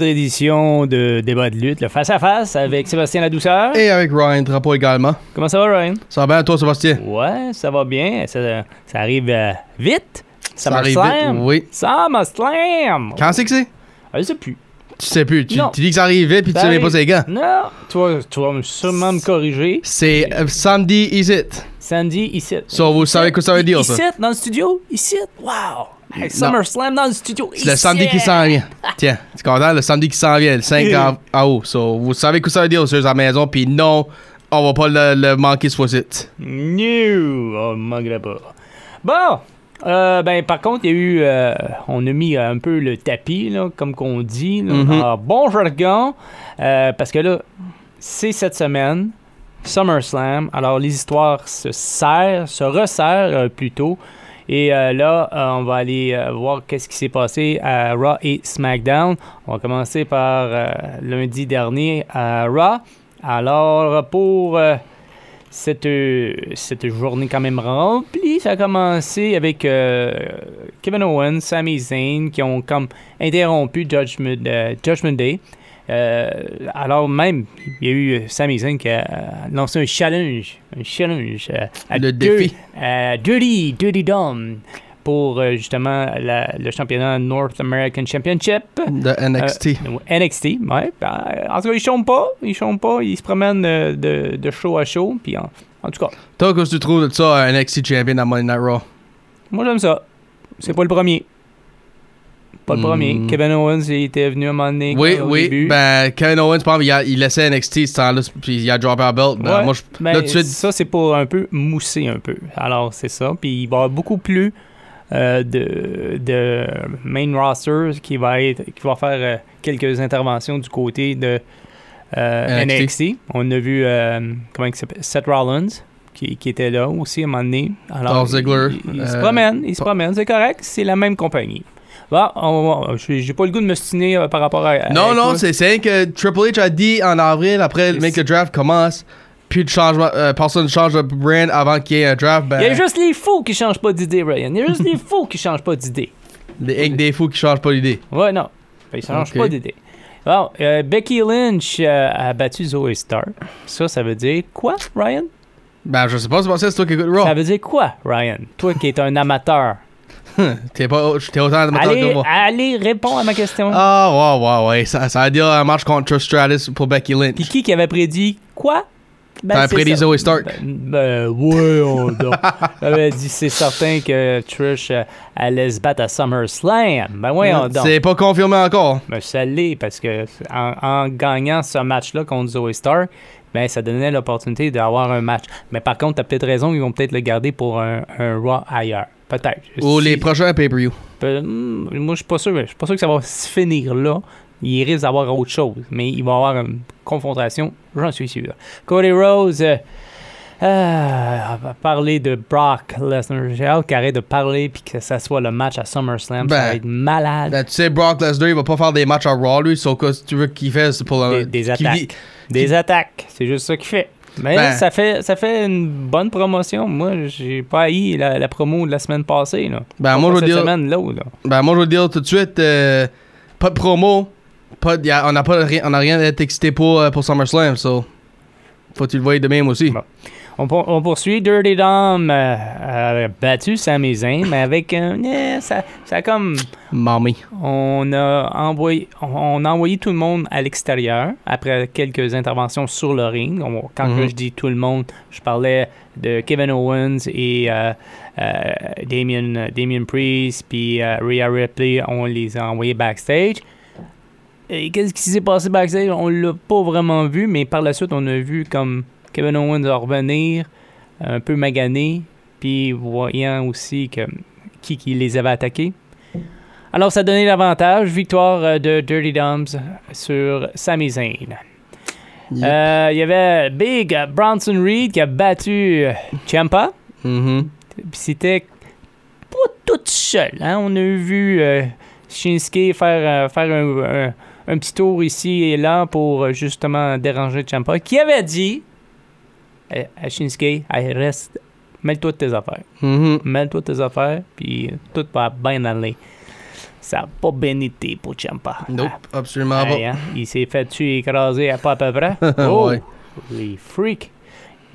Autre édition de Débat de lutte, le face à face avec Sébastien Ladouceur. Et avec Ryan Drapeau également. Comment ça va, Ryan? Ça va bien, toi, Sébastien? Ouais, ça va bien. Ça, ça arrive euh, vite. Ça arrive SummerSlam. vite, oui. SummerSlam. Quand c'est que c'est? Ah, Je sais plus. Tu sais plus. Tu, dis que ça arrive vite puis tu Ça sais même pas c'est quand. Non, toi, tu vas sûrement me corriger. C'est euh, samedi ici. Sandy, ici. So, vous savez que ça veut dire, ça? Ici, dans le studio? Ici. Wow. Hey, SummerSlam dans le studio. C'est le samedi qui s'en vient. Tiens, tu es content? Le samedi qui s'en vient, le 5 av- août. So, vous savez que ça veut dire, à la maison. Puis non, on va pas le, le manquer ce fois-ci. New! On ne manquerait pas. Bon! euh, ben, par contre, il y a eu. euh, on a mis un peu le tapis, là, comme qu'on dit, là, Mhm. en bon jargon. euh, parce que là, c'est cette semaine, SummerSlam. Alors, les histoires se serrent, se resserrent euh, plutôt. Et euh, là, euh, on va aller euh, voir qu'est-ce qui s'est passé à Raw et SmackDown. On va commencer par lundi dernier à Raw. Alors, pour cette, cette journée quand même remplie, ça a commencé avec Kevin Owens, Sami Zayn qui ont comme interrompu Judgment, Judgment Day. Euh, alors même, il y a eu euh, Sami Zayn qui a euh, lancé un challenge, un challenge à Le défi. Dirty, Dirty Dom pour justement la- le championnat North American Championship. De NXT. Euh, NXT, ouais. Ben, en tout cas, ils chôment pas. Ils chôment pas. Ils se promènent de, de show à show. Puis en, en tout cas, Toi, qu'est-ce que tu trouves de ça, un NXT champion à Monday Night Raw? moi j'aime ça. C'est pas le premier. Pas le Hmm. premier. Kevin Owens, il était venu à un moment donné Oui, au oui. début. Ben, Kevin Owens, par exemple, il, a- il laissait NXT ce temps-là, puis il a droppé la belt. Ben, Ouais, moi, je, Ben, là, tout de suite, Ça, c'est pour un peu mousser un peu. Alors, c'est ça. Puis il va y avoir beaucoup plus euh, de, de main roster qui va, être, qui va faire euh, quelques interventions du côté de euh, NXT. NXT. On a vu, euh, comment il s'appelle, Seth Rollins. Qui, qui était là aussi à un moment donné. Alors, Ziggler, Il, il se euh, promène, il se promène, c'est correct, c'est la même compagnie. Bon, on va- j'ai pas le goût de me stiner euh, par rapport à. à Non, non, c'est que Triple H a dit en avril, après le Make a Draft commence, plus de changement, euh, personne ne change de brand avant qu'il y ait un draft. Ben, Il y a juste les fous qui changent pas d'idée, Ryan. Il y a juste les fous qui changent pas d'idée. les des fous qui changent pas l'idée. Ouais, non. Il change Ok. pas d'idée. Bon, euh, Becky Lynch euh, a battu Zoe Stark. Ça, ça veut dire quoi, Ryan? Ben, je sais pas, c'est toi qui écoutes Raw. Ça veut dire quoi, Ryan? Toi qui es un amateur. T'es pas, t'es autant amateur Allez, que moi. allez, réponds à ma question. Ah, ouais, ouais, ouais. Ça, ça veut dire un match contre Stratus pour Becky Lynch. Puis qui qui avait prédit quoi? Ben, T'avais prédit. Zoe Stark. Ben, ben, ouais, on. J'avais dit, c'est certain que Trish euh, allait se battre à SummerSlam. Ben, ouais, on donc. C'est pas confirmé encore. Ben, ça l'est, parce que en, en gagnant ce match-là contre Zoe Stark, ben, ça donnait l'opportunité d'avoir un match. Mais par contre, t'as peut-être raison, ils vont peut-être le garder pour un, un Raw ailleurs. Peut-être. Ou les prochains pay-per-view. Pe- hmm, moi, je suis pas sûr. Je suis pas sûr que ça va se finir là. Il risque d'avoir autre chose. Mais il va y avoir une confrontation, j'en suis sûr. Cody Rose euh, euh, va parler de Brock Lesnar. J'ai hâte arrête de parler puis que ça soit le match à SummerSlam. ça Ben, va être malade. Ben, tu sais, Brock Lesnar, il va pas faire des matchs à Raw, lui. Sauf que si tu veux qu'il fasse, c'est pour des, des attaques. Des attaques. C'est juste ça qu'il fait. Mais Ben- ça fait ça fait une bonne promotion. Moi, j'ai pas haï la, la promo de la semaine passée. Là. Ben, Pas moi, je veux dire. semaine, l'autre, là. Ben, moi, je veux dire tout de suite, euh, pas de promo. Pas de- y a- on n'a pas rien, rien à être excité pour, euh, pour SummerSlam, so. Faut que tu le voyes de même aussi. Bon. On, pour- on poursuit. Dirty Dom euh, a battu Sami Zayn, mais avec un. eh, ça, ça a comme. Mamie. On a, envoyé, on, on a envoyé tout le monde à l'extérieur après quelques interventions sur le ring. On- quand Mhm. que je dis tout le monde, je parlais de Kevin Owens et euh, euh, Damien, Damien Priest, puis euh, Rhea Ripley. On les a envoyés backstage. Et qu'est-ce qui s'est passé backstage? On l'a pas vraiment vu, mais par la suite, on a vu comme Kevin Owens va revenir un peu magané, puis voyant aussi que, qui, qui les avait attaqués. Alors, ça a donné l'avantage. Victoire euh, de Dirty Doms sur Sami Zayn. Yep. Euh, Il y avait Big Bronson Reed qui a battu euh, Ciampa. Mhm. Puis c'était pas tout seul. Hein? On a vu euh, Shinsuke faire, euh, faire un, un- un petit tour ici et là pour euh, justement déranger Ciampa, qui avait dit euh, Shinsuke, Hey, reste, mêle-toi de tes affaires. Mhm. Mêle-toi de tes affaires, puis tout va bien aller. Ça n'a pas bien été pour Ciampa. Nope, absolument Hey, pas. hein, Il s'est fait tuer écrasé à pas à peu près. oh, Ouais. les freaks.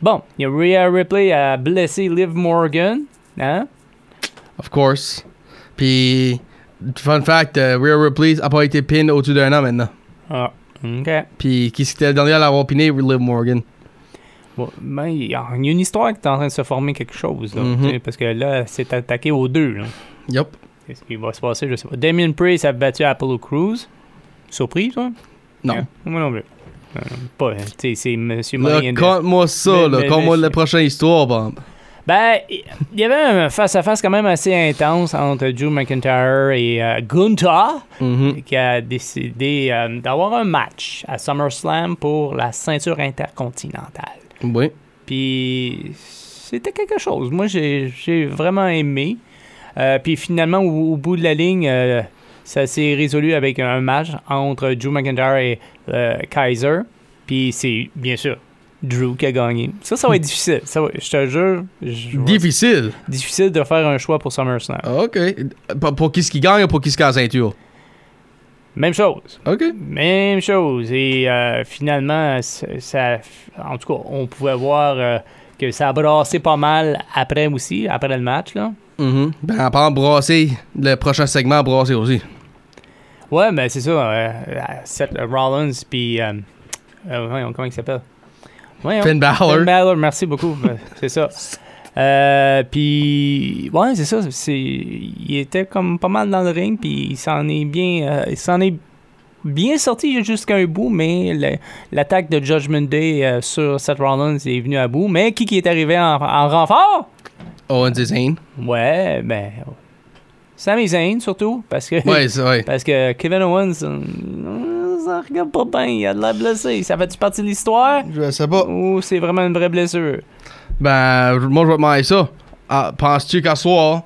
Bon, il y a Rhea Ripley a blessé Liv Morgan. Hein? Of course. Puis, fun fact, euh, Rhea Ripley a pas été pin au-dessus d'un an maintenant. Ah, OK. Puis, qui c'était le dernier à l'avoir piné? Liv Morgan. Bon, ben, il y a une histoire qui est en train de se former quelque chose. Là, Mhm. Parce que là, c'est attaqué aux deux. là. Yup. Qu'est-ce qui va se passer? Je sais pas. Damien Priest a battu Apollo Cruz. Surpris, toi? Non. Yeah, Moi non plus. Pas, tu sais, c'est Monsieur conte-moi ça, Mais- là. mais- Conte-moi mais- la prochaine histoire, Bob. Ben, il y avait un face-à-face quand même assez intense entre Drew McIntyre et euh, Gunther. Mhm. qui a décidé euh, d'avoir un match à SummerSlam pour la ceinture intercontinentale. Oui. Puis c'était quelque chose. Moi, j'ai vraiment aimé. Euh, puis finalement, au, au bout de la ligne, euh, ça s'est résolu avec un match entre Drew McIntyre et euh, Kaiser. Puis c'est bien sûr Drew qui a gagné. Ça, ça va être difficile. Ça va- je te jure, je- Difficile. difficile de faire un choix pour SummerSlam. OK. Pour, pour qui ce qui gagne ou pour qui ce qui a la ceinture? Même chose. OK. Même chose. Et euh, finalement, ça, en tout cas, on pouvait voir euh, que ça a brassé pas mal après aussi, après le match. Là. Mhm. Ben, à part brasser, le prochain segment a brassé aussi. Ouais, ben c'est ça. euh, Seth Rollins, puis. euh, comment il s'appelle? Finn Balor. Finn Balor, merci beaucoup. Ben, c'est ça. Euh, puis, ouais, c'est ça. C'est, il était comme pas mal dans le ring, puis il s'en est bien, euh, il s'en est bien sorti jusqu'à un bout, mais le- l'attaque de Judgment Day euh, sur Seth Rollins est venue à bout. Mais qui qui est arrivé en, en renfort? Owens et Zayn. Ouais, ben, Sami Zayn surtout, parce que Ouais, c'est vrai. parce que Kevin Owens, ça regarde pas bien, il a de la blessé. Ça fait-tu partie de l'histoire? Je sais pas. ou c'est vraiment une vraie blessure? Ben, moi, je vais te demander ça. Ah, Penses-tu qu'à soir,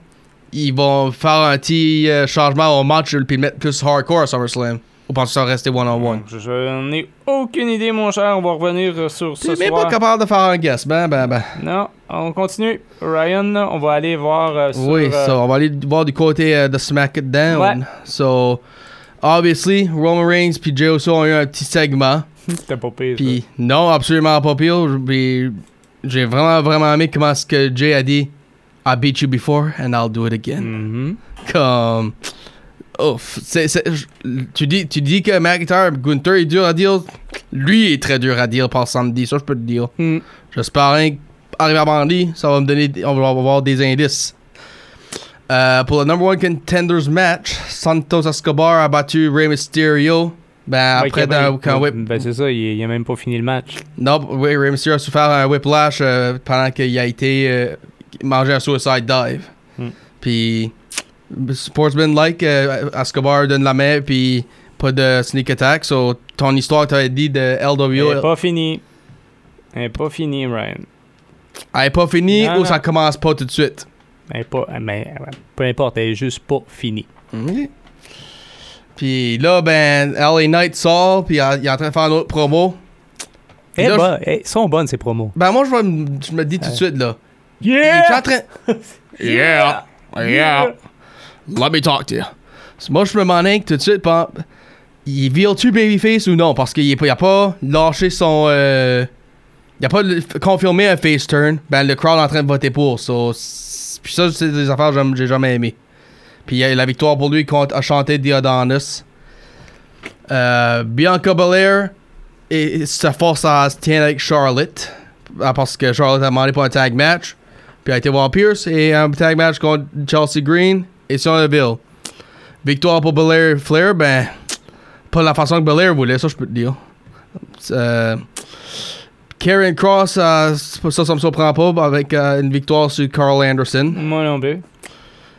ils vont faire un petit euh, changement au match puis le mettre plus hardcore à SummerSlam? Ou penses-tu ça rester one-on-one? Je, n'ai aucune idée, mon cher. On va revenir euh, sur ce même soir. pas capable de faire un guess. Ben, ben, ben. Non, on continue. Ryan, on va aller voir euh, sur... Oui, euh, on va aller voir du côté euh, de SmackDown. Ouais. So, obviously, Roman Reigns puis Jey Uso ont eu un petit segment. C'était pas pire. Puis, non, absolument pas pire. J'ai vraiment, vraiment aimé comment ce que Jay a dit. I beat you before and I'll do it again. Mhm. Comme. Ouf. tu, dis, tu dis que McIntyre, Gunther est dur à dire. Lui est très dur à dire par samedi, ça je peux te dire. Mm. J'espère rien qu'arriver à Bandy, ça va me donner. On va avoir des indices. Euh, pour le number one contenders match, Santos Escobar a battu Rey Mysterio. Ben, Ouais, après, dans- quand whip. Ben, c'est ça, il, il a même pas fini le match. Non, oui, Rey Mysterio a souffert un whiplash euh, pendant qu'il a été euh, mangé un suicide dive. Hmm. Puis, sportsman-like, euh, Escobar donne la main, puis pas de sneak attack. So, ton histoire, t'avais dit de LWO, est pas fini. Il est pas fini, Ryan. elle est pas finie Non, ou non. ça commence pas tout de suite? Elle est pas, mais, peu importe, elle est juste pas finie. Puis là, ben, LA Knight sort, puis il est en train de faire un autre promo. Eh ben, eh, ils sont bonnes, ces promos. Ben, moi, je, je me dis tout de suite, là. Yeah! est en train. yeah, yeah. Let me talk to you. Moi, je me demandais tout de suite, par- il vire-tu Babyface ou non? Parce qu'il est pas- il a pas lâché son. euh, il a pas confirmé un face turn. Ben, le crowd est en train de voter pour. Puis ça, c'est des affaires que j'ai jamais aimé. Puis euh, la victoire pour lui contre a chanté Diodonis. Euh, Bianca Belair et, se force à se tenir avec Charlotte. Ah, Parce que Charlotte a demandé pour un tag match. Puis a été voir Pierce et un tag match contre Chelsea Green et Sonya. Victoire pour Belair et Flair, ben, pas la façon que Belair voulait, ça je peux te dire. Euh, Karen Cross, euh, ça, ça me surprend pas avec euh, une victoire sur Carl Anderson. Moi non plus.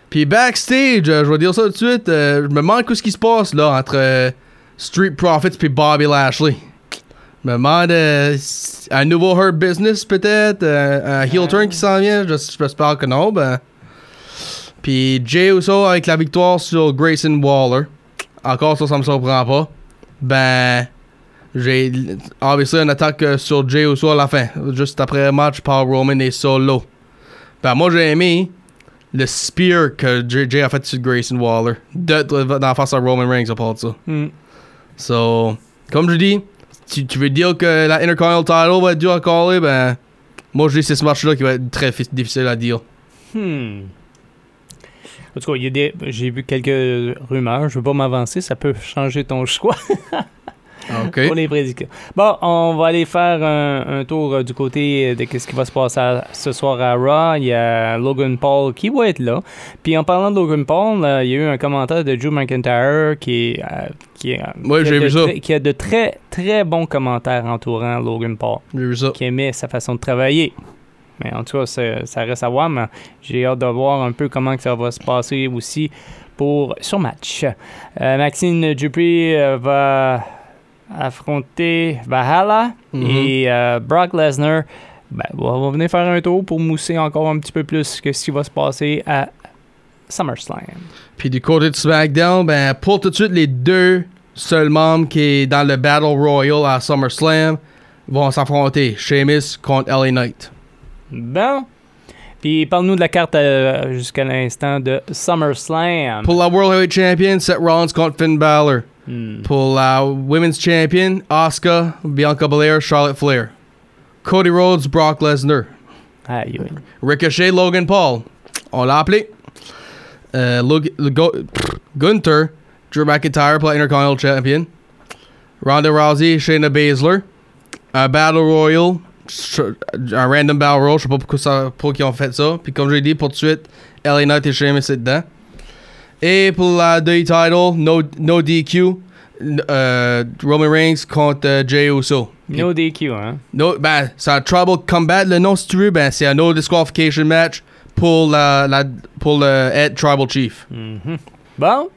Puis backstage, euh, je vais dire ça tout de suite, je me demande ce qui se passe là entre Street Profits puis Bobby Lashley. Je me demande un nouveau Hurt Business peut-être, un heel turn qui s'en vient, j'es- j'espère que non. Ben. Puis Jay Uso avec la victoire sur Grayson Waller. Encore ça, ça me surprend pas. Ben, j'ai obviously une attaque euh, sur Jay Uso à la fin, juste après le match par Roman et Solo. Ben moi j'ai aimé le spear que Jay, a fait sur Grayson Waller. De, de- dans la face à Roman Reigns à part de ça. Hmm. So, comme je dis, tu, tu veux dire que la Intercontinental title va être dur à caller, ben, moi je dis que c'est ce match-là qui va être très fi- difficile à dire. Hmm. En tout cas, il y a des... j'ai vu quelques rumeurs. Je veux pas m'avancer, ça peut changer ton choix Ok. pour les prédictions. Bon, on va aller faire un, un tour euh, du côté de ce qui va se passer à- ce soir à Raw. Il y a Logan Paul qui va être là. Puis en parlant de Logan Paul, euh, il y a eu un commentaire de Drew McIntyre qui est... euh, qui, est, euh, Ouais, qui a de vu ça. très- qui a de très, très bons commentaires entourant Logan Paul. J'ai vu ça. qui aimait sa façon de travailler. Mais en tout cas, ça, reste à voir, mais j'ai hâte de voir un peu comment que ça va se passer aussi pour sur match. Euh, Maxine Dupree euh, va affronter Valhalla Mhm. et euh, Brock Lesnar ben, va, va venir faire un tour pour mousser encore un petit peu plus que ce qui va se passer à SummerSlam. Puis du côté de SmackDown, ben, pour tout de suite, les deux seuls membres qui est dans le Battle Royal à SummerSlam vont s'affronter. Sheamus contre LA Knight. Bon. Puis parle-nous de la carte euh, jusqu'à l'instant de SummerSlam. Pour la World Heavyweight Champion, Seth Rollins contre Finn Balor. Hmm. Pour la Women's Champion, Oscar, Bianca Belair, Charlotte Flair. Cody Rhodes, Brock Lesnar. Aïe, aïe. Ricochet, Logan Paul. On appelé. Euh, Lug- Lugo- Gunther, Drew McIntyre la Intercontinental Champion. Ronda Rousey, Shayna Baszler. Un Battle Royal. Un random Battle Royal. Je sais pas pourquoi, ça, pourquoi ils ont fait ça. Puis comme j'ai dit, pour tout de suite, LA Knight et Sheamus c'est dedans. Et pour la WWE title, no, no DQ. euh, Roman Reigns contre Jey Uso. No DQ, hein? No, ben, c'est un Tribal Combat. Le nom, si tu veux, ben, c'est un No Disqualification Match pour, la, la, pour le Head Tribal Chief. Mhm. Bon,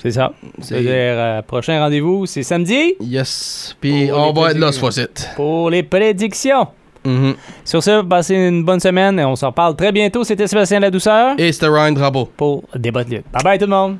c'est ça. C'est- C'est-à-dire, euh, prochain rendez-vous, c'est samedi Yes. Puis on va être là ce fois-ci. pour les prédictions. Mhm. Sur ce, passez une bonne semaine et on s'en reparle très bientôt. C'était Sébastien La Douceur Et c'était Ryan Drapeau. pour Débat de lutte. Bye bye tout le monde!